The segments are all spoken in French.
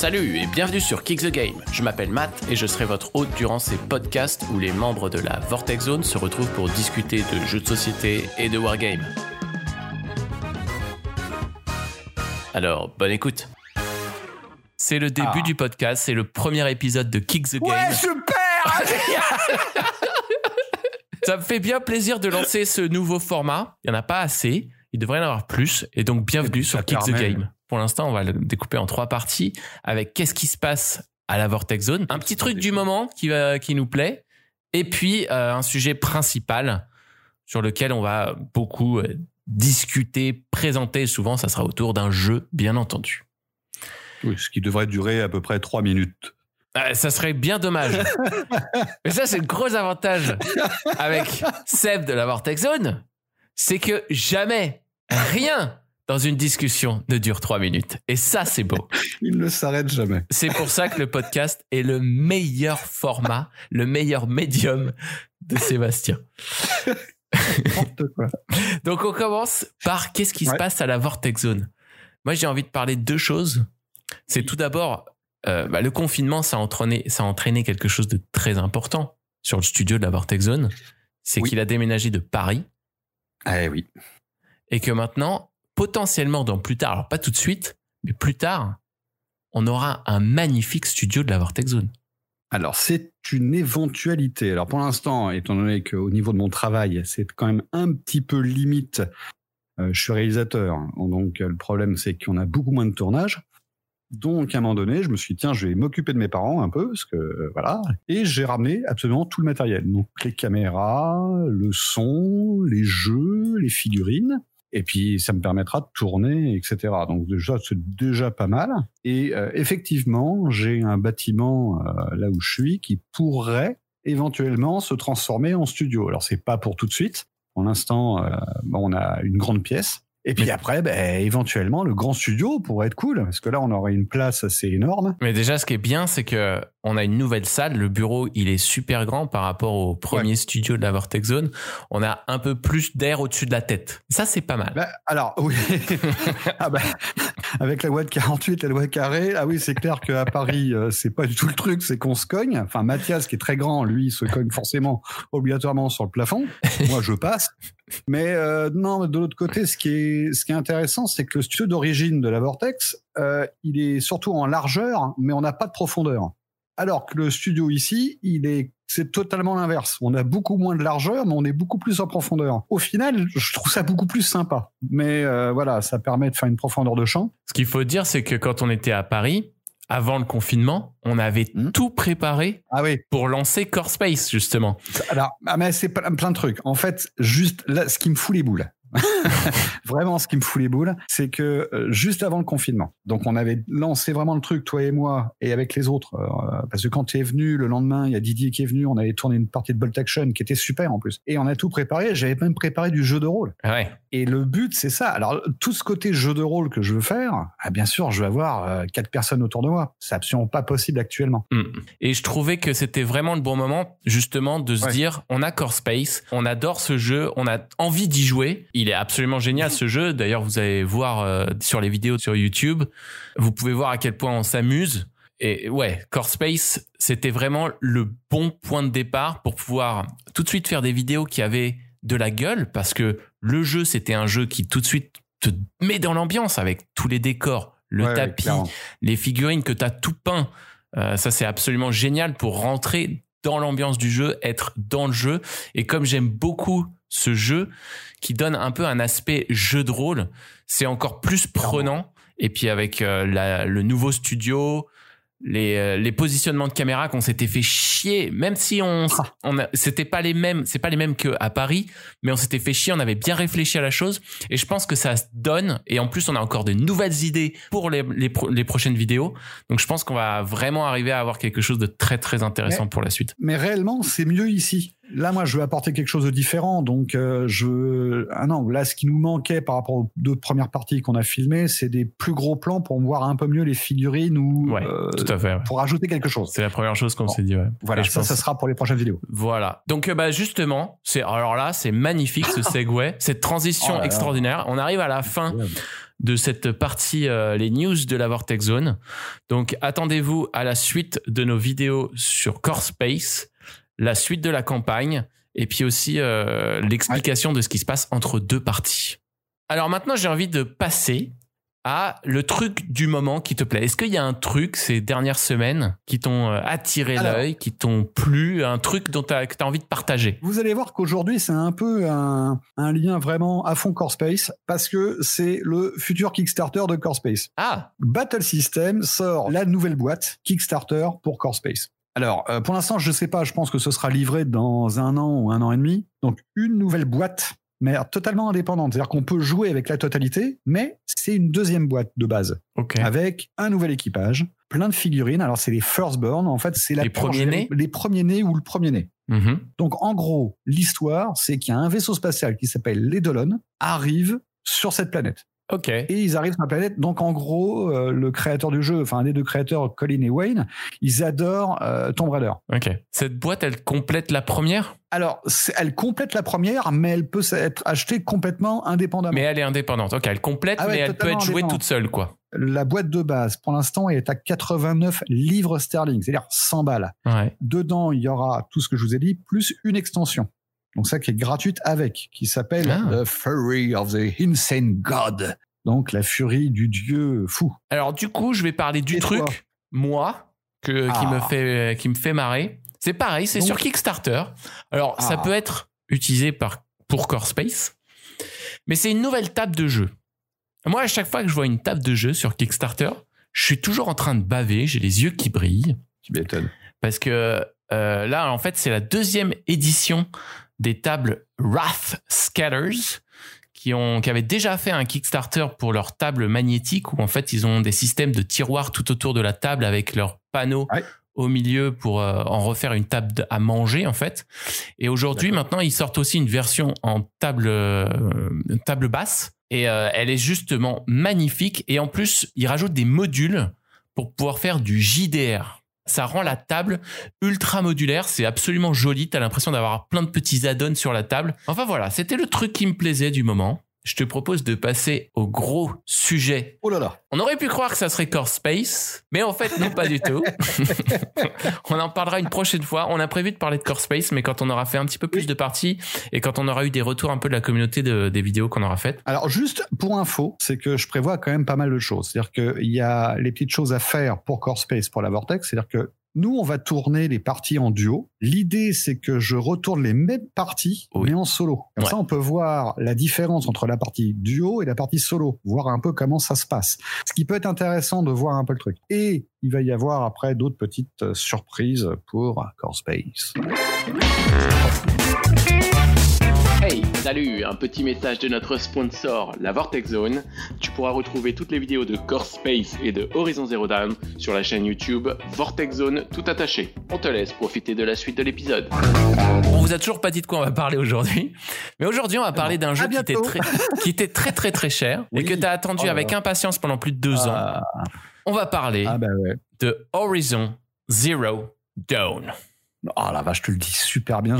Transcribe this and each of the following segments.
Salut et bienvenue sur Kick the Game. Je m'appelle Matt et je serai votre hôte durant ces podcasts où les membres de la Vortex Zone se retrouvent pour discuter de jeux de société et de wargame. Alors, bonne écoute. C'est le début Ah. du podcast, c'est le premier épisode de Kick the Game. Ouais, super Ça me fait bien plaisir de lancer ce nouveau format. Il n'y en a pas assez. Il devrait y en avoir plus. Et donc, bienvenue sur Kick the Game. Pour l'instant, on va le découper en trois parties avec qu'est-ce qui se passe à la Vortex Zone. Un petit truc du moment qui, va, qui nous plaît. Et puis, euh, un sujet principal sur lequel on va beaucoup euh, discuter, présenter. Souvent, ça sera autour d'un jeu, bien entendu. Oui, ce qui devrait durer à peu près trois minutes. Euh, ça serait bien dommage. Mais ça, c'est le gros avantage avec Seb de la Vortex Zone. C'est que jamais, rien dans une discussion ne dure trois minutes. Et ça, c'est beau. Il ne s'arrête jamais. C'est pour ça que le podcast est le meilleur format, le meilleur médium de Sébastien. Donc, on commence par qu'est-ce qui se passe à la Vortex Zone? Moi, j'ai envie de parler de deux choses. C'est tout d'abord, euh, bah, le confinement, ça a, entraîné, ça a entraîné quelque chose de très important sur le studio de la Vortex Zone. C'est Oui. qu'il a déménagé de Paris Eh oui. et que maintenant, potentiellement dans plus tard, alors pas tout de suite, mais plus tard, on aura un magnifique studio de la Vortex Zone. Alors, c'est une éventualité. Alors, pour l'instant, étant donné qu'au niveau de mon travail, c'est quand même un petit peu limite, euh, je suis réalisateur. Donc, le problème, c'est qu'on a beaucoup moins de tournage. Donc, à un moment donné, je me suis dit, tiens, je vais m'occuper de mes parents un peu, parce que, euh, voilà. Et j'ai ramené absolument tout le matériel. Donc, les caméras, le son, les jeux, les figurines. Et puis, ça me permettra de tourner, etc. Donc, déjà, c'est déjà pas mal. Et euh, effectivement, j'ai un bâtiment euh, là où je suis qui pourrait éventuellement se transformer en studio. Alors, c'est pas pour tout de suite. Pour l'instant, euh, on a une grande pièce. Et puis après, ben, éventuellement, le grand studio pourrait être cool, parce que là, on aurait une place assez énorme. Mais déjà, ce qui est bien, c'est que on a une nouvelle salle. Le bureau, il est super grand par rapport au premier studio de la Vortex Zone. On a un peu plus d'air au-dessus de la tête. Ça, c'est pas mal. Ben, alors, oui. ah ben, avec la loi de 48, la loi carré, ah oui, c'est clair qu'à Paris, euh, c'est pas du tout le truc, c'est qu'on se cogne. Enfin, Mathias, qui est très grand, lui, se cogne forcément, obligatoirement sur le plafond. Moi, je passe. Mais euh, non, de l'autre côté, ce qui est, ce qui est intéressant, c'est que le studio d'origine de la Vortex, euh, il est surtout en largeur, mais on n'a pas de profondeur. Alors que le studio ici, il est, c'est totalement l'inverse. On a beaucoup moins de largeur, mais on est beaucoup plus en profondeur. Au final, je trouve ça beaucoup plus sympa. Mais euh, voilà, ça permet de faire une profondeur de champ. Ce qu'il faut dire, c'est que quand on était à Paris, avant le confinement, on avait Hmm. tout préparé Ah oui. pour lancer Core Space, justement. Alors, ah, mais c'est plein plein de trucs. En fait, juste là, ce qui me fout les boules. vraiment, ce qui me fout les boules, c'est que euh, juste avant le confinement, donc on avait lancé vraiment le truc, toi et moi, et avec les autres, euh, parce que quand tu es venu le lendemain, il y a Didier qui est venu, on avait tourné une partie de Bolt Action qui était super en plus, et on a tout préparé. J'avais même préparé du jeu de rôle. Ouais. Et le but, c'est ça. Alors, tout ce côté jeu de rôle que je veux faire, ah, bien sûr, je vais avoir euh, quatre personnes autour de moi. C'est absolument pas possible actuellement. Mm. Et je trouvais que c'était vraiment le bon moment, justement, de se Ouais. dire, on a Core Space, on adore ce jeu, on a envie d'y jouer. Il est absolument génial ce jeu. D'ailleurs, vous allez voir euh, sur les vidéos sur YouTube, vous pouvez voir à quel point on s'amuse. Et ouais, Core Space, c'était vraiment le bon point de départ pour pouvoir tout de suite faire des vidéos qui avaient de la gueule parce que le jeu, c'était un jeu qui tout de suite te met dans l'ambiance avec tous les décors, le Ouais, tapis, clairement. les figurines que tu as tout peint. Euh, ça, c'est absolument génial pour rentrer dans l'ambiance du jeu, être dans le jeu. Et comme j'aime beaucoup ce jeu qui donne un peu un aspect jeu de rôle, c'est encore plus prenant. Et puis avec euh, la- le nouveau studio, les, euh, les positionnements de caméra qu'on s'était fait chier, même si on, Ah. on c'était pas les mêmes, c'est pas les mêmes qu'à Paris, mais on s'était fait chier, on avait bien réfléchi à la chose, et je pense que ça se donne, et en plus on a encore de nouvelles idées pour les, les, pro- les prochaines vidéos, donc je pense qu'on va vraiment arriver à avoir quelque chose de très très intéressant Mais- pour la suite. Mais réellement, c'est mieux ici. Là, moi, je veux apporter quelque chose de différent. Donc, euh, je. Ah non, là, ce qui nous manquait par rapport aux deux premières parties qu'on a filmées, c'est des plus gros plans pour voir un peu mieux les figurines ou Ouais, euh, tout à fait. ouais. pour ajouter quelque chose. C'est la première chose qu'on Bon. s'est dit. Ouais. Voilà, Et je ça, pense- ça sera pour les prochaines vidéos. Voilà. Donc euh, bah justement, c'est alors là, c'est magnifique ce segue, cette transition Oh là là. extraordinaire. On arrive à la fin de cette partie, euh, les news de la Vortex Zone. Donc, attendez-vous à la suite de nos vidéos sur Core Space, la suite de la campagne, et puis aussi euh, l'explication de ce qui se passe entre deux parties. Alors maintenant, j'ai envie de passer à le truc du moment qui te plaît. Est-ce qu'il y a un truc ces dernières semaines qui t'ont euh, attiré l'œil, qui t'ont plu, un truc dont tu as, envie de partager? Vous allez voir qu'aujourd'hui, c'est un peu un, un, lien vraiment à fond Core Space parce que c'est le futur Kickstarter de Core Space. Ah Battle System sort la nouvelle boîte Kickstarter pour Core Space. Alors, euh, pour l'instant, je ne sais pas, je pense que ce sera livré dans un an ou un an et demi. Donc, une nouvelle boîte mais totalement indépendante. C'est-à-dire qu'on peut jouer avec la totalité, mais c'est une deuxième boîte de base. Avec un nouvel équipage, plein de figurines. Alors, c'est les firstborn. En fait, c'est les premiers nés Les premiers nés ou le premier né. Mm-hmm. Donc, en gros, l'histoire, c'est qu'il y a un vaisseau spatial qui s'appelle l'Edolon, arrive sur cette planète. Ok. Et ils arrivent sur la planète. Donc en gros, euh, le créateur du jeu, enfin un des deux créateurs, Colin et Wayne, ils adorent euh, Tomb Raider. Ok. Cette boîte, elle complète la première? Alors, elle complète la première, mais elle peut être achetée complètement indépendamment. Mais elle est indépendante. Ok, elle complète, Ah ouais, mais elle peut être jouée toute seule, quoi. La boîte de base, pour l'instant, elle est à 89 livres sterling, c'est-à-dire 100 balles. Ouais. Dedans, il y aura tout ce que je vous ai dit, plus une extension. Donc ça qui est gratuite avec, qui s'appelle Ah. The Fury of the Insane God. Donc la furie du dieu fou. Alors du coup, je vais parler du Et truc, moi, que, qui Ah. me fait qui me fait marrer. C'est pareil, c'est sur Kickstarter. Alors ça Ah. peut être utilisé par pour Core Space, mais c'est une nouvelle table de jeu. Moi, à chaque fois que je vois une table de jeu sur Kickstarter, je suis toujours en train de baver, j'ai les yeux qui brillent. Tu m'étonnes. Parce que euh, là, en fait, c'est la deuxième édition des tables Wrath Scatters qui, ont, qui avaient déjà fait un Kickstarter pour leur table magnétique où en fait ils ont des systèmes de tiroirs tout autour de la table avec leurs panneaux Ouais. au milieu pour euh, en refaire une table à manger en fait. Et aujourd'hui maintenant ils sortent aussi une version en table euh, table basse et euh, elle est justement magnifique et en plus ils rajoutent des modules pour pouvoir faire du JDR. Ça rend la table ultra modulaire, c'est absolument joli, t'as l'impression d'avoir plein de petits add-ons sur la table. Enfin voilà, c'était le truc qui me plaisait du moment. Je te propose de passer au gros sujet. Oh là là. On aurait pu croire que ça serait Core Space, mais en fait non pas du tout. on en parlera une prochaine fois. On a prévu de parler de Core Space, mais quand on aura fait un petit peu plus de parties et quand on aura eu des retours un peu de la communauté de- des vidéos qu'on aura faites. Alors juste pour info, c'est que je prévois quand même pas mal de choses. C'est-à-dire qu'il y a les petites choses à faire pour Core Space, pour la Vortex. C'est-à-dire que nous, on va tourner les parties en duo. L'idée, c'est que je retourne les mêmes parties, Oui. mais en solo. Comme Ouais. ça, on peut voir la différence entre la partie duo et la partie solo, voir un peu comment ça se passe. Ce qui peut être intéressant de voir un peu le truc. Et il va y avoir après d'autres petites euh, surprises pour Core Space. Hey, salut, un petit message de notre sponsor, la Vortex Zone. Tu pourras retrouver toutes les vidéos de Core Space et de Horizon Zero Dawn sur la chaîne YouTube Vortex Zone tout attaché. On te laisse profiter de la suite de l'épisode. On vous a toujours pas dit de quoi on va parler aujourd'hui, mais aujourd'hui on va parler d'un jeu qui était, très, qui était très très très cher et que tu as attendu Oh avec impatience pendant plus de deux ans. Ah, On va parler ah bah ouais. de Horizon Zero Dawn. Oh la vache, je te le dis super bien.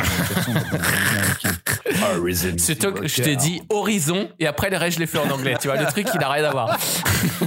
Horizon C'est toi que je t'ai dit Horizon et après le reste je l'ai fait en anglais. Tu vois, le truc il a rien à voir.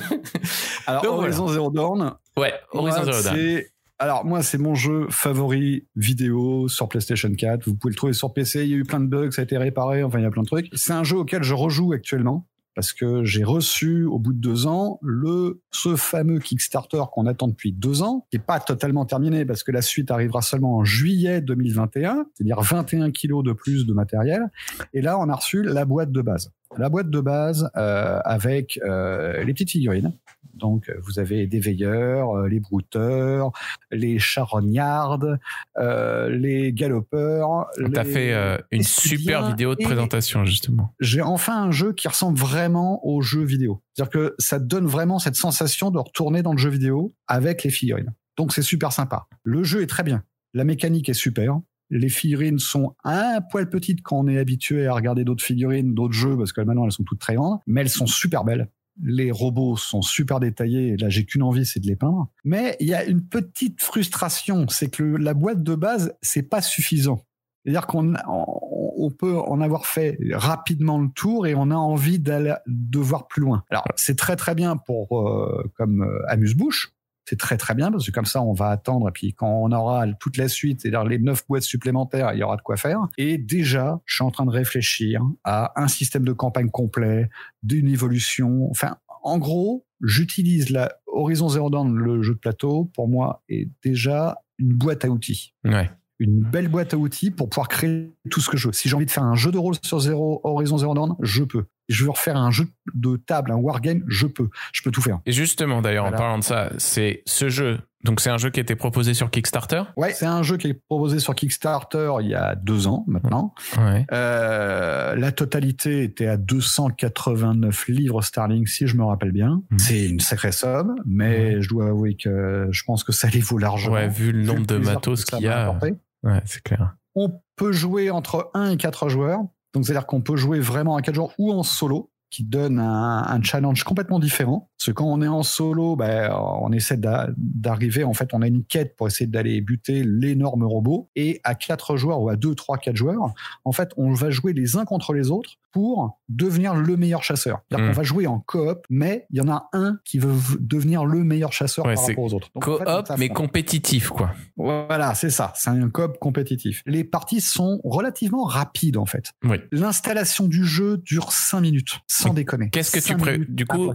Alors, Donc, Horizon Zero Dawn. Ouais, Horizon Zero Dawn. c'est- Alors, moi, c'est mon jeu favori vidéo sur PlayStation 4. Vous pouvez le trouver sur PC. Il y a eu plein de bugs, ça a été réparé. Enfin, il y a plein de trucs. C'est un jeu auquel je rejoue actuellement. Parce que j'ai reçu, au bout de deux ans, le, ce fameux Kickstarter qu'on attend depuis deux ans, qui est pas totalement terminé parce que la suite arrivera seulement en juillet 2021, c'est-à-dire 21 kilos de plus de matériel. Et là, on a reçu la boîte de base. La boîte de base euh, avec euh, les petites figurines. Donc, euh, vous avez des veilleurs, euh, les brouteurs, les charognardes, euh, les galopeurs. Tu as les- fait euh, une super vidéo de présentation justement. j'ai enfin un jeu qui ressemble vraiment au jeu vidéo. C'est-à-dire que ça donne vraiment cette sensation de retourner dans le jeu vidéo avec les figurines. Donc c'est super sympa. Le jeu est très bien. La mécanique est super. Les figurines sont un poil petites quand on est habitué à regarder d'autres figurines, d'autres jeux, parce que maintenant elles sont toutes très grandes, mais elles sont super belles. Les robots sont super détaillés. et Là, j'ai qu'une envie, c'est de les peindre. Mais il y a une petite frustration, c'est que le- la boîte de base, c'est pas suffisant. C'est-à-dire qu'on on- on peut en avoir fait rapidement le tour et on a envie d'aller de voir plus loin. Alors c'est très très bien pour euh, comme euh, amuse-bouche. C'est très très bien parce que comme ça on va attendre et puis quand on aura toute la suite, c'est-à-dire les neuf boîtes supplémentaires, il y aura de quoi faire. Et déjà, je suis en train de réfléchir à un système de campagne complet, d'une évolution. Enfin, en gros, j'utilise la Horizon Zero Dawn, le jeu de plateau, pour moi, est déjà une boîte à outils. Ouais. Une belle boîte à outils pour pouvoir créer tout ce que je veux. Si j'ai envie de faire un jeu de rôle sur Zero, Horizon Zero Dawn, je peux. Je veux refaire un jeu de table, un wargame, je peux. Je peux tout faire. Et justement, d'ailleurs, Voilà. en parlant de ça, c'est ce jeu. Donc, c'est un jeu qui a été proposé sur Kickstarter. Ouais, c'est un jeu qui est proposé sur Kickstarter il y a deux ans maintenant. Ouais. Euh, la totalité était à 289 livres sterling, si je me rappelle bien. Mhm. C'est une sacrée somme, mais je dois avouer que je pense que ça les vaut largement. Ouais, vu le Vu nombre de matos qu'il y a. Ouais, c'est clair. On peut jouer entre 1 et 4 joueurs. Donc, c'est-à-dire qu'on peut jouer vraiment à 4 joueurs ou en solo, qui donne un challenge complètement différent. Parce que quand on est en solo, ben, on essaie d'a- d'arriver, en fait, on a une quête pour essayer d'aller buter l'énorme robot. Et à 4 joueurs ou à 2, 3, 4 joueurs, en fait, on va jouer les uns contre les autres pour devenir le meilleur chasseur. C'est-à-dire Mm. qu'on va jouer en coop, mais il y en a un qui veut devenir le meilleur chasseur Ouais, par rapport aux autres. En Coop, fait, on mais compétitif, quoi. Voilà, c'est ça. C'est un coop compétitif. Les parties sont relativement rapides en fait. Oui. L'installation du jeu dure 5 minutes, sans déconner. qu'est-ce que tu pré- du coup.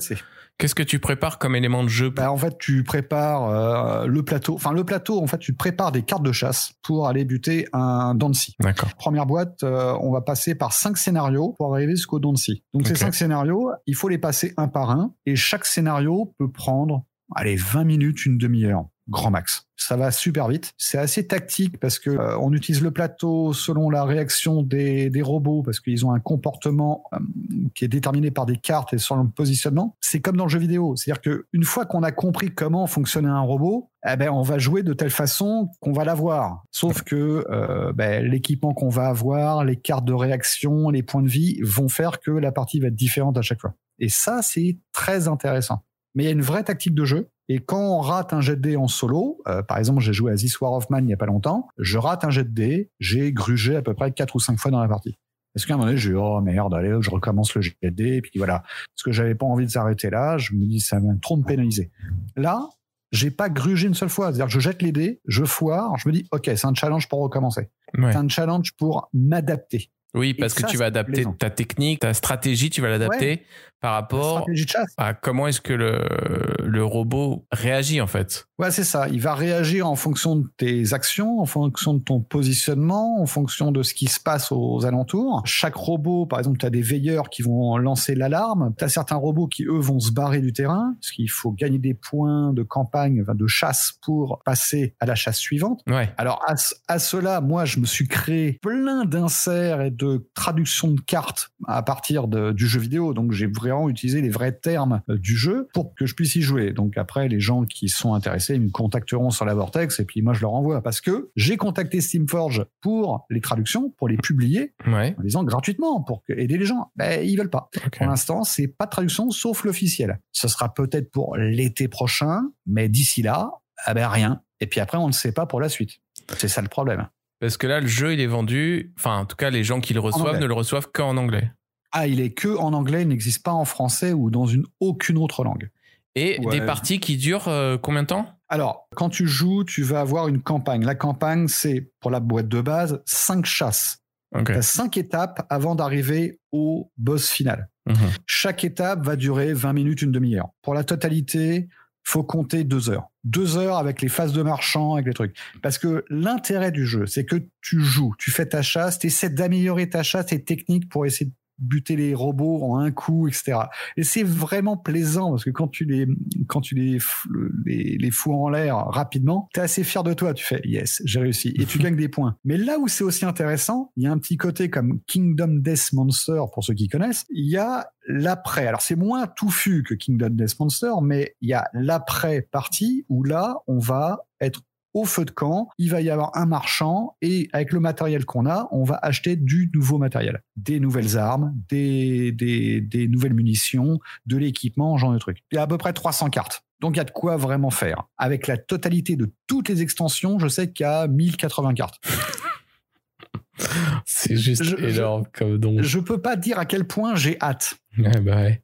Qu'est-ce que tu prépares comme élément de jeu? Bah, en fait, tu prépares euh, le plateau. Enfin, le plateau, en fait, tu prépares des cartes de chasse pour aller buter un Dancy. D'accord. Première boîte, euh, on va passer par cinq scénarios pour arriver jusqu'au Dancy. Donc, ces cinq scénarios, il faut les passer un par un. Et chaque scénario peut prendre, allez, 20 minutes, une demi-heure. Grand max. Ça va super vite. C'est assez tactique parce que euh, on utilise le plateau selon la réaction des, des robots parce qu'ils ont un comportement euh, qui est déterminé par des cartes et sur le positionnement. C'est comme dans le jeu vidéo. C'est-à-dire que une fois qu'on a compris comment fonctionnait un robot, eh ben, on va jouer de telle façon qu'on va l'avoir. Sauf que euh, ben, l'équipement qu'on va avoir, les cartes de réaction, les points de vie vont faire que la partie va être différente à chaque fois. Et ça, c'est très intéressant. Mais il y a une vraie tactique de jeu. Et quand on rate un jet de dés en solo, euh, par exemple, j'ai joué à This War of Man il y a pas longtemps, je rate un jet de dés, j'ai grugé à peu près quatre ou cinq fois dans la partie. Parce qu'à un moment donné, j'ai dit, oh merde, allez, je recommence le jet de dés, et puis voilà. Parce que j'avais pas envie de s'arrêter là, je me dis, ça va trop me pénaliser. Là, j'ai pas grugé une seule fois. C'est-à-dire que je jette les dés, je foire, je me dis, ok, c'est un challenge pour recommencer. Ouais. C'est un challenge pour m'adapter. Oui, parce que ça, tu vas adapter plaisant. ta technique, ta stratégie, tu vas l'adapter par rapport chasse. à comment est-ce que le, le robot réagit en fait. Ouais, c'est ça. Il va réagir en fonction de tes actions, en fonction de ton positionnement, en fonction de ce qui se passe aux alentours. Chaque robot, par exemple, tu as des veilleurs qui vont lancer l'alarme. Tu as certains robots qui, eux, vont se barrer du terrain, parce qu'il faut gagner des points de campagne, de chasse pour passer à la chasse suivante. Ouais. Alors à, à cela, moi, je me suis créé plein d'inserts et de traductions de cartes à partir de- du jeu vidéo. Donc j'ai vraiment utilisé les vrais termes euh, du jeu pour que je puisse y jouer. Donc après, les gens qui sont intéressés, ils me contacteront sur la Vortex et puis moi, je leur envoie parce que j'ai contacté Steamforge pour les traductions, pour les publier Ouais. en disant gratuitement pour aider les gens. Ben ils veulent pas. Pour l'instant, c'est pas de traduction sauf l'officiel. Ce sera peut-être pour l'été prochain, mais d'ici là, ah ben rien. Et puis après, on ne sait pas pour la suite. C'est ça le problème. Parce que là, le jeu, il est vendu. Enfin, en tout cas, les gens qui le reçoivent ne le reçoivent qu'en anglais. Ah, il est que en anglais, il n'existe pas en français ou dans une aucune autre langue. Et Ouais. des parties qui durent euh, combien de temps? Alors, quand tu joues, tu vas avoir une campagne. La campagne, c'est pour la boîte de base, cinq chasses. Ok. Tu as cinq étapes avant d'arriver au boss final. Mhm. Chaque étape va durer 20 minutes, une demi-heure. Pour la totalité, faut compter deux heures. Deux heures avec les phases de marchand, avec les trucs. Parce que l'intérêt du jeu, c'est que tu joues, tu fais ta chasse, tu essaies d'améliorer ta chasse, tes techniques pour essayer de buter les robots en un coup, etc. Et c'est vraiment plaisant parce que quand tu les, quand tu les, les, les fous en l'air rapidement, t'es assez fier de toi. Tu fais yes, j'ai réussi et tu gagnes des points. Mais là où c'est aussi intéressant, il y a un petit côté comme Kingdom Death Monster pour ceux qui connaissent. Il y a l'après. Alors c'est moins touffu que Kingdom Death Monster, mais il y a l'après partie où là on va être au feu de camp, il va y avoir un marchand et avec le matériel qu'on a, on va acheter du nouveau matériel, des nouvelles armes, des, des, des nouvelles munitions, de l'équipement, genre de trucs. Il y a à peu près 300 cartes. Donc il y a de quoi vraiment faire. Avec la totalité de toutes les extensions, je sais qu'il y a 1080 cartes. C'est juste Je- je- énorme comme don. Je peux pas dire à quel point j'ai hâte. Ouais, bah ouais.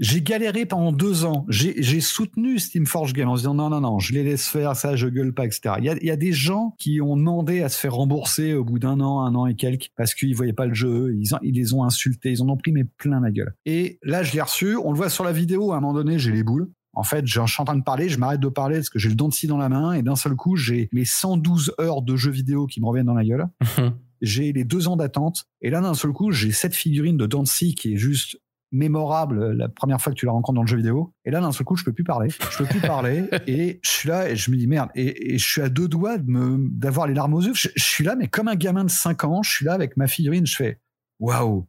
J'ai galéré pendant deux ans. J'ai soutenu Steamforge Game en se disant non, non, non, je les laisse faire ça, je gueule pas, etc. Il y a, il y a des gens qui ont demandé à se faire rembourser au bout d'un an, un an et quelques, parce qu'ils voyaient pas le jeu, ils, en- ils les ont insultés, ils en ont pris mais plein la gueule. Et là, je l'ai reçu, on le voit sur la vidéo, à un moment donné, j'ai les boules. En fait, je suis en train de parler, je m'arrête de parler parce que j'ai le dent de scie dans la main et d'un seul coup, j'ai mes 112 heures de jeux vidéo qui me reviennent dans la gueule. j'ai les deux ans d'attente et là d'un seul coup j'ai cette figurine de Dancy qui est juste mémorable euh, la première fois que tu la rencontres dans le jeu vidéo. Et là d'un seul coup je peux plus parler. Je peux plus parler. Et je suis là et je me dis merde. Et, et je suis à deux doigts de me d'avoir les larmes aux yeux. Je, je suis là mais comme un gamin de 5 ans je suis là avec ma figurine. Je fais waouh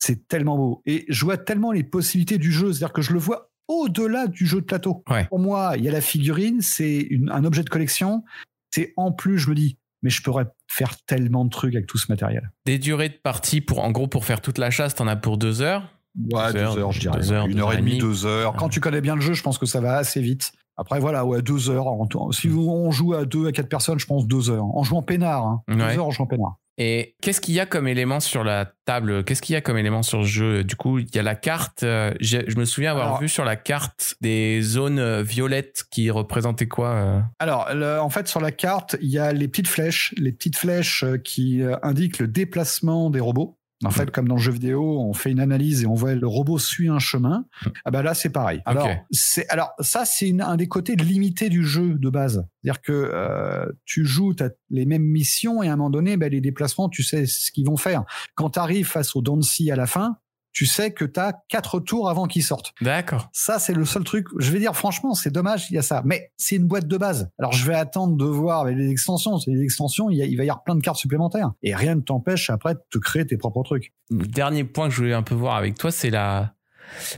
c'est tellement beau. Et je vois tellement les possibilités du jeu. C'est à dire que je le vois au-delà du jeu de plateau. Ouais. pour moi il y a la figurine c'est un objet de collection. C'est en plus je me dis mais je pourrais faire tellement de trucs avec tout ce matériel. Des durées de partie pour, en gros, pour faire toute la chasse, t'en as pour deux heures. Ouais, Deux heures, je dirais. deux heures, une deux heure et demie, deux heures. Quand Ouais. tu connais bien le jeu, je pense que ça va assez vite. Après, voilà, ouais, deux heures. Si on joue à deux, à quatre personnes, je pense deux heures. En jouant peinard, hein. Deux Ouais. heures en jouant peinard. Et qu'est-ce qu'il y a comme élément sur la table? Qu'est-ce qu'il y a comme élément sur le jeu? Du coup, il y a la carte. euh, je me souviens avoir Alors- vu sur la carte des zones euh, violettes qui représentaient quoi euh? Alors, le- en fait, sur la carte, il y a les petites flèches, les petites flèches qui indiquent le déplacement des robots. En fait, comme dans le jeu vidéo, on fait une analyse et on voit le robot suit un chemin. Ah bah là, c'est pareil. Alors, c'est alors ça, c'est un des côtés limités du jeu de base. C'est-à-dire que euh, tu joues t'as les mêmes missions et à un moment donné, bah, les déplacements, tu sais ce qu'ils vont faire. Quand tu arrives face au Dancy à la fin, tu sais que tu as quatre tours avant qu'ils sortent. D'accord. Ça, c'est le seul truc. Je vais dire, franchement, c'est dommage, il y a ça. Mais c'est une boîte de base. Alors, je vais attendre de voir avec les extensions. C'est les extensions, il, y a- il va y avoir plein de cartes supplémentaires. Et rien ne t'empêche après de te créer tes propres trucs. Le dernier point que je voulais un peu voir avec toi, c'est la,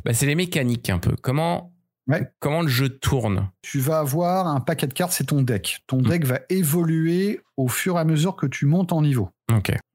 bah, c'est les mécaniques un peu. Comment, Ouais. comment le jeu tourne Tu vas avoir un paquet de cartes, c'est ton deck. Ton Mm. deck va évoluer au fur et à mesure que tu montes en niveau.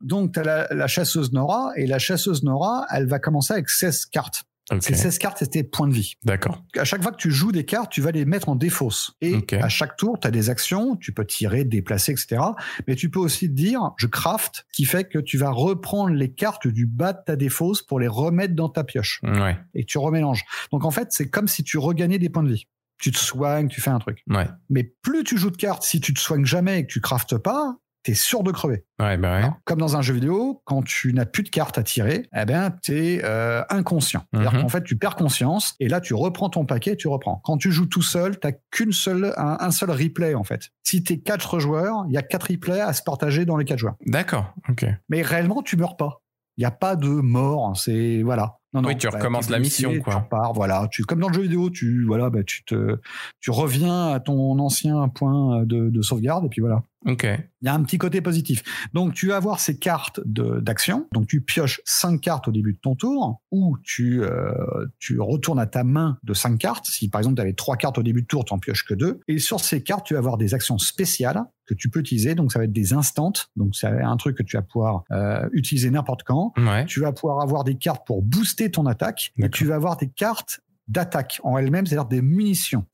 Donc, tu as la, la chasseuse Nora, et la chasseuse Nora, elle va commencer avec 16 cartes. Ok. Ces 16 cartes, tes points de vie. D'accord. à chaque fois que tu joues des cartes, tu vas les mettre en défausse. Et à chaque tour, tu as des actions, tu peux tirer, déplacer, etc. Mais tu peux aussi te dire, je craft, qui fait que tu vas reprendre les cartes du bas de ta défausse pour les remettre dans ta pioche. Ouais. Et tu remélanges. Donc en fait, c'est comme si tu regagnais des points de vie. Tu te soignes, tu fais un truc. Ouais. Mais plus tu joues de cartes, si tu te soignes jamais et que tu craftes pas, t'es sûr de crever. Ouais, bah ouais. Comme dans un jeu vidéo, quand tu n'as plus de cartes à tirer, eh ben, t'es euh, inconscient. C'est-à-dire Mhm. qu'en fait, tu perds conscience et là, tu reprends ton paquet et tu reprends. Quand tu joues tout seul, t'as qu'une seule, un, un seul replay, en fait. Si t'es quatre joueurs, il y a quatre replays à se partager dans les quatre joueurs. D'accord. Ok. Mais réellement, tu meurs pas. Il n'y a pas de mort. C'est, voilà. Non, Oui, tu bah, recommences la mission, quoi. Tu repars, voilà. Tu, comme dans le jeu vidéo, tu, voilà, bah, tu te, tu reviens à ton ancien point de, de sauvegarde et puis voilà. Ok. Il y a un petit côté positif. Donc, tu vas avoir ces cartes d'action. Donc, tu pioches cinq cartes au début de ton tour, ou tu, euh, tu retournes à ta main de cinq cartes. Si, par exemple, tu avais trois cartes au début de tour, tu n'en pioches que deux. Et sur ces cartes, tu vas avoir des actions spéciales que tu peux utiliser. Donc, ça va être des instants. Donc, c'est un truc que tu vas pouvoir euh, utiliser n'importe quand. Ouais. Tu vas pouvoir avoir des cartes pour booster ton attaque. Et tu vas avoir des cartes d'attaque en elles-mêmes, c'est-à-dire des munitions.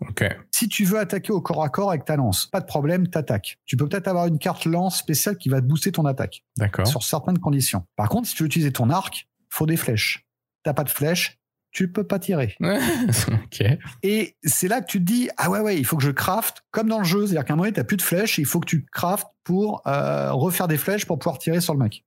Si tu veux attaquer au corps à corps avec ta lance, pas de problème, t'attaques. Tu peux peut-être avoir une carte lance spéciale qui va te booster ton attaque D'accord. sur certaines conditions. Par contre, si tu veux utiliser ton arc, faut des flèches. T'as pas de flèches, tu peux pas tirer. Et c'est là que tu te dis ah ouais ouais, il faut que je craft comme dans le jeu, c'est-à-dire qu'à un moment t'as plus de flèches, et il faut que tu craftes pour euh, refaire des flèches pour pouvoir tirer sur le mec.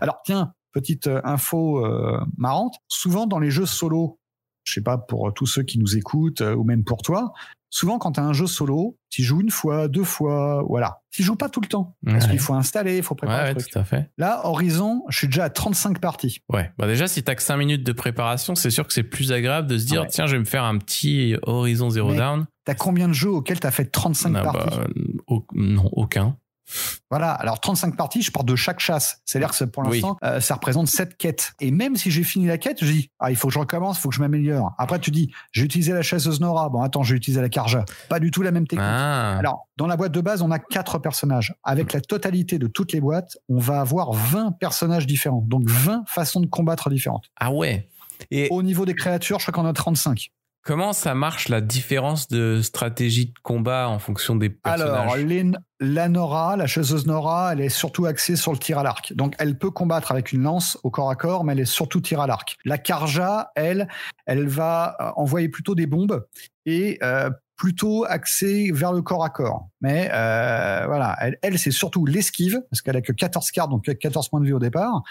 Alors tiens, petite euh, info euh, marrante, souvent dans les jeux solo, je sais pas pour tous ceux qui nous écoutent euh, ou même pour toi, souvent quand tu as un jeu solo, tu joues une fois, deux fois, voilà. Tu joues pas tout le temps parce qu'il faut installer, il faut préparer ouais, le truc. tout à fait. Là, Horizon, je suis déjà à 35 parties. Ouais. Bah déjà, si t'as que 5 minutes de préparation, c'est sûr que c'est plus agréable de se dire, Ouais. tiens, je vais me faire un petit Horizon Zero Mais Dawn. T'as combien de jeux auxquels t'as fait 35 Ah parties? au- non, aucun. Voilà, alors 35 parties, je pars de chaque chasse. C'est-à-dire que pour Oui. l'instant, euh, ça représente 7 quêtes. Et même si j'ai fini la quête, je dis, ah, il faut que je recommence, il faut que je m'améliore. Après, tu dis, j'ai utilisé la chasseuse Nora. Bon, attends, j'ai utilisé la Karja. Pas du tout la même technique. Ah. Alors, dans la boîte de base, on a quatre personnages. Avec la totalité de toutes les boîtes, on va avoir 20 personnages différents. Donc 20 façons de combattre différentes. Ah ouais. Et Au niveau des créatures, je crois qu'on a 35. Comment ça marche la différence de stratégie de combat en fonction des personnages? Alors, la Nora, la chasseuse Nora, elle est surtout axée sur le tir à l'arc. Donc, elle peut combattre avec une lance au corps à corps, mais elle est surtout tir à l'arc. La Karja, elle, elle va euh, envoyer plutôt des bombes et euh, plutôt axée vers le corps à corps. Mais euh, voilà, elle, elle c'est surtout l'esquive, parce qu'elle a que 14 cartes, donc 14 points de vie au départ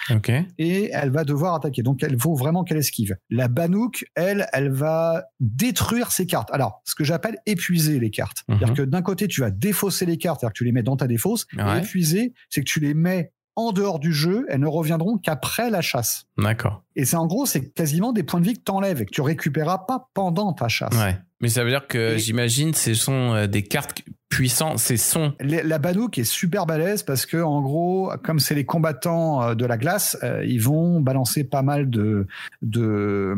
et elle va devoir attaquer. Donc, elle faut vraiment qu'elle esquive. La Banouk, elle, elle va détruire ses cartes. Alors, ce que j'appelle épuiser les cartes. Mhm. C'est-à-dire que d'un côté, tu vas défausser les cartes, c'est-à-dire que tu les mets dans ta défausse. Ouais. Et épuiser, c'est que tu les mets en dehors du jeu, elles ne reviendront qu'après la chasse. D'accord. Et c'est en gros, c'est quasiment des points de vie que t'enlèves et que tu récupéreras pas pendant ta chasse. Ouais. Mais ça veut dire que Et- j'imagine ce sont euh, des cartes puissantes, ces sons. Les- La Banouk est super balèze parce que en gros, comme c'est les combattants euh, de la glace, euh, ils vont balancer pas mal de de,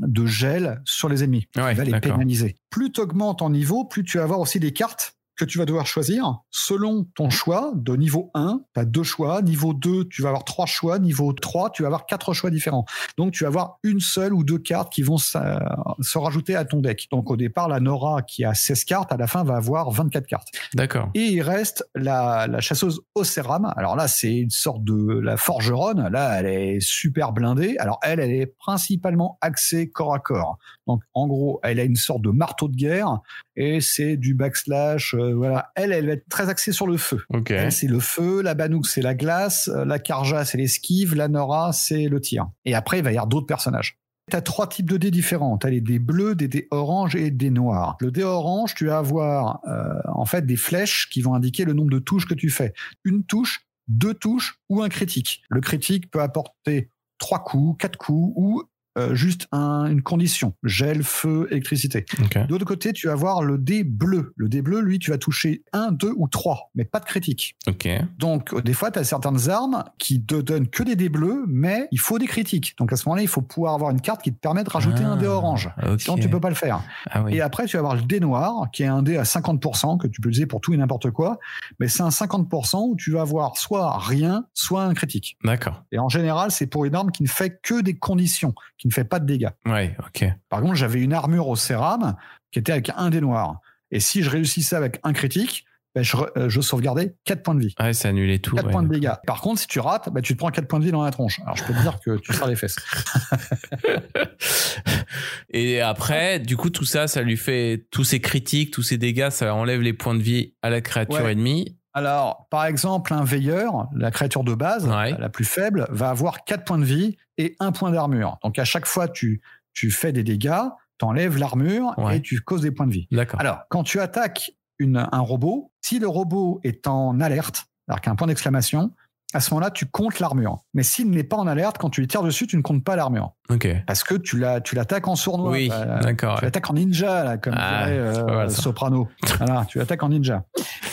de gel sur les ennemis. Ouais, Il va les pénaliser. Plus tu augmentes en niveau, plus tu vas avoir aussi des cartes que tu vas devoir choisir selon ton choix. De niveau 1, tu as deux choix. Niveau 2, tu vas avoir trois choix. Niveau 3, tu vas avoir quatre choix différents. Donc, tu vas avoir une seule ou deux cartes qui vont se rajouter à ton deck. Donc, au départ, la Nora, qui a 16 cartes, à la fin, va avoir 24 cartes. D'accord. Et il reste la, la chasseuse Océram. Alors là, c'est une sorte de la forgeronne. Là, elle est super blindée. Alors elle, elle est principalement axée corps à corps. Donc en gros, elle a une sorte de marteau de guerre et c'est du backslash. euh, voilà, elle, elle va être très axée sur le feu. Elle, c'est le feu, la Banouk, c'est la glace, euh, la Karja, c'est l'esquive, la Nora, c'est le tir. Et après, il va y avoir d'autres personnages. Tu as trois types de dés différents. Tu as les dés bleus, des dés oranges et des noirs. Le dé orange, tu vas avoir euh, en fait des flèches qui vont indiquer le nombre de touches que tu fais. Une touche, deux touches ou un critique. Le critique peut apporter trois coups, quatre coups ou euh, juste un- une condition. Gel, feu, électricité. Ok. De l'autre côté, tu vas avoir le dé bleu. Le dé bleu, lui, tu vas toucher un, deux ou trois, mais pas de critique. Donc, euh, des fois, tu as certaines armes qui te donnent que des dés bleus, mais il faut des critiques. Donc, à ce moment-là, il faut pouvoir avoir une carte qui te permet de rajouter un dé Ah, orange. ok. Sinon, tu peux pas le faire. Ah oui. Et après, tu vas avoir le dé noir, qui est un dé à 50%, que tu peux utiliser pour tout et n'importe quoi. Mais c'est un 50% où tu vas avoir soit rien, soit un critique. D'accord. Et en général, c'est pour une arme qui ne fait que des conditions, qui ne fait pas de dégâts. Ouais. Ok. Par contre, j'avais une armure au céram qui était avec un dé noir. Et si je réussissais avec un critique, ben, je, euh, je sauvegardais 4 points de vie. Ouais, c'est annulé tout. 4 ouais. points de dégâts. Par contre, si tu rates, ben, tu te prends 4 points de vie dans la tronche. Alors, je peux te dire que tu sers les fesses. Et après, du coup, tout ça, ça lui fait tous ces critiques, tous ces dégâts, ça enlève les points de vie à la créature Ouais. ennemie. Alors, par exemple, un veilleur, la créature de base, Ouais. la plus faible, va avoir 4 points de vie et 1 point d'armure. Donc, à chaque fois, tu, tu fais des dégâts, t'enlèves l'armure Ouais. et tu causes des points de vie. D'accord. Alors, quand tu attaques une, un robot, si le robot est en alerte, alors qu'un point d'exclamation, à ce moment-là, tu comptes l'armure. Mais s'il n'est pas en alerte, quand tu lui tires dessus, tu ne comptes pas l'armure. Ok. Parce que tu l'attaques en sournois. Oui, Euh, d'accord. Tu l'attaques en ninja, là, comme Ah, dirait euh, mal. Soprano. voilà, tu l'attaques en ninja.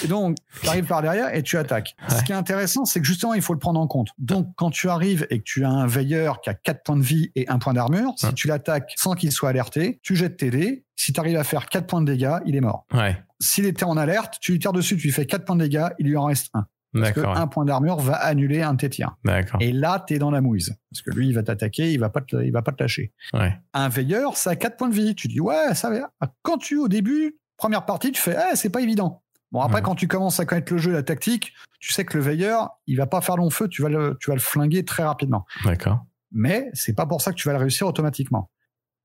Et donc, tu arrives par derrière et tu attaques. Ouais. Ce qui est intéressant, c'est que justement, il faut le prendre en compte. Donc, quand tu arrives et que tu as un veilleur qui a 4 points de vie et 1 point d'armure, si Ouais. tu l'attaques sans qu'il soit alerté, tu jettes tes dés. Si tu arrives à faire 4 points de dégâts, il est mort. Ouais. S'il était en alerte, tu lui tires dessus, tu lui fais 4 points de dégâts, il lui en reste 1. Parce que un point d'armure va annuler un de tes tirs. Et là, tu es dans la mouise. Parce que lui, il va t'attaquer, il va pas te, il va pas te lâcher. Ouais. Un veilleur, ça a 4 points de vie. Tu dis, ouais, ça va. Quand tu, au début, première partie, tu fais, eh, c'est pas évident. Bon, après, Ouais. quand tu commences à connaître le jeu, la tactique, tu sais que le veilleur, il va pas faire long feu, tu vas le, tu vas le flinguer très rapidement. D'accord. Mais c'est pas pour ça que tu vas le réussir automatiquement.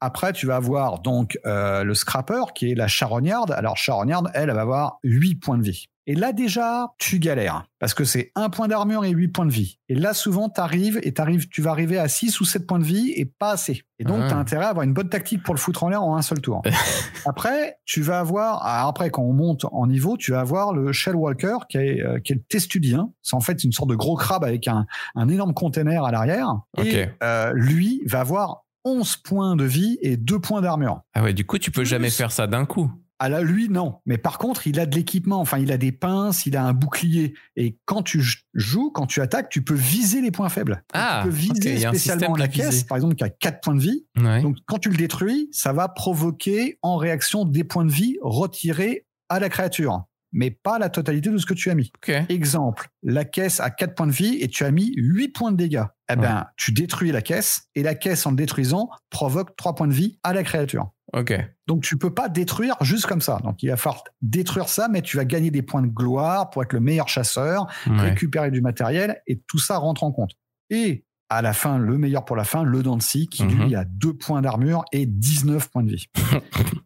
Après, tu vas avoir donc euh, le scrapper qui est la charognarde. Alors, charognarde, elle, elle va avoir 8 points de vie. Et là, déjà, tu galères parce que c'est un point d'armure et 8 points de vie. Et là, souvent, tu arrives et t'arrives, tu vas arriver à 6 ou 7 points de vie et pas assez. Et donc, Ah. tu as intérêt à avoir une bonne tactique pour le foutre en l'air en un seul tour. après, tu vas avoir, après, quand on monte en niveau, tu vas avoir le Shell Walker qui est, euh, qui est le testudien. C'est en fait une sorte de gros crabe avec un, un énorme container à l'arrière. Et euh, lui va avoir 11 points de vie et 2 points d'armure. Ah ouais, du coup, tu peux Plus. jamais faire ça d'un coup. Ah là, lui, non. Mais par contre, il a de l'équipement. Enfin, il a des pinces, il a un bouclier. Et quand tu joues, quand tu attaques, tu peux viser les points faibles. Ah, tu peux viser spécialement la viser. caisse, par exemple, qui a 4 points de vie. Ouais. Donc, quand tu le détruis, ça va provoquer en réaction des points de vie retirés à la créature. Mais pas la totalité de ce que tu as mis. Exemple, la caisse a 4 points de vie et tu as mis 8 points de dégâts. Eh ben, tu détruis la caisse et la caisse, en le détruisant, provoque 3 points de vie à la créature. Ok. Donc tu peux pas détruire juste comme ça. Donc il va falloir détruire ça, mais tu vas gagner des points de gloire pour être le meilleur chasseur, Ouais. récupérer du matériel, et tout ça rentre en compte. Et à la fin, le meilleur pour la fin, le Dancy, qui Mhm. lui a deux points d'armure et 19 points de vie.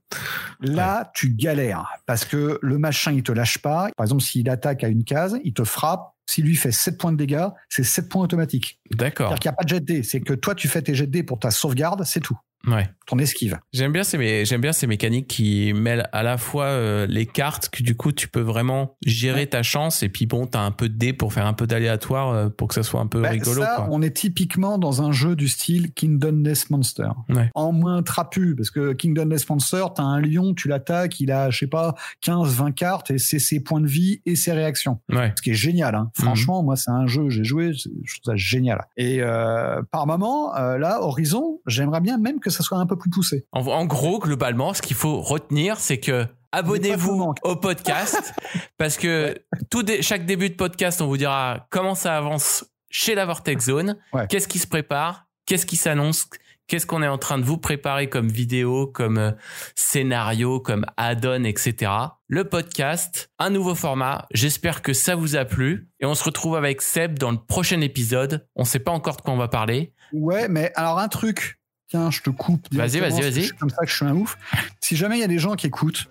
Là, tu galères parce que le machin, il te lâche pas. Par exemple, s'il attaque à une case, il te frappe. S'il lui fait 7 points de dégâts, c'est 7 points automatiques. D'accord. C'est-à-dire qu'il n'y a pas de jet de dés. C'est que toi, tu fais tes jets de dés pour ta sauvegarde, c'est tout. Ouais. Ton esquive. J'aime bien ces j'aime bien ces mécaniques qui mêlent à la fois euh, les cartes que du coup tu peux vraiment gérer Ouais. ta chance et puis bon t'as un peu de dés pour faire un peu d'aléatoire euh, pour que ça soit un peu Bah, rigolo ça, quoi. on est typiquement dans un jeu du style Kingdomless Monster. Ouais. En moins trapu, parce que Kingdomless Monster, t'as un lion, tu l'attaques, il a, je sais pas, 15, 20 cartes et c'est ses points de vie et ses réactions. Ouais. Ce qui est génial, hein. Mhm. Franchement, moi, c'est un jeu, j'ai joué, je trouve ça génial. Et euh, par moment, là, Horizon, j'aimerais bien même que ça soit un peu plus poussé. En, en gros globalement ce qu'il faut retenir c'est que abonnez-vous au podcast parce que tout dé- chaque début de podcast on vous dira comment ça avance chez la Vortex Zone, Ouais. qu'est-ce qui se prépare, qu'est-ce qui s'annonce, qu'est-ce qu'on est en train de vous préparer comme vidéo, comme euh, scénario, comme add-on, etc. Le podcast, un nouveau format. J'espère que ça vous a plu et on se retrouve avec Seb dans le prochain épisode. On sait pas encore de quoi on va parler. Ouais, mais alors un truc, tiens, je te coupe. Vas-y, vas-y, vas-y. Comme ça que je suis un ouf. Si jamais il y a des gens qui écoutent,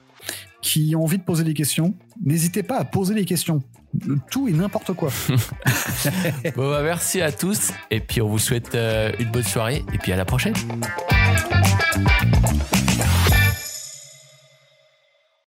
qui ont envie de poser des questions, n'hésitez pas à poser des questions. Tout et n'importe quoi. Bon bah merci à tous et puis on vous souhaite euh, une bonne soirée et puis à la prochaine.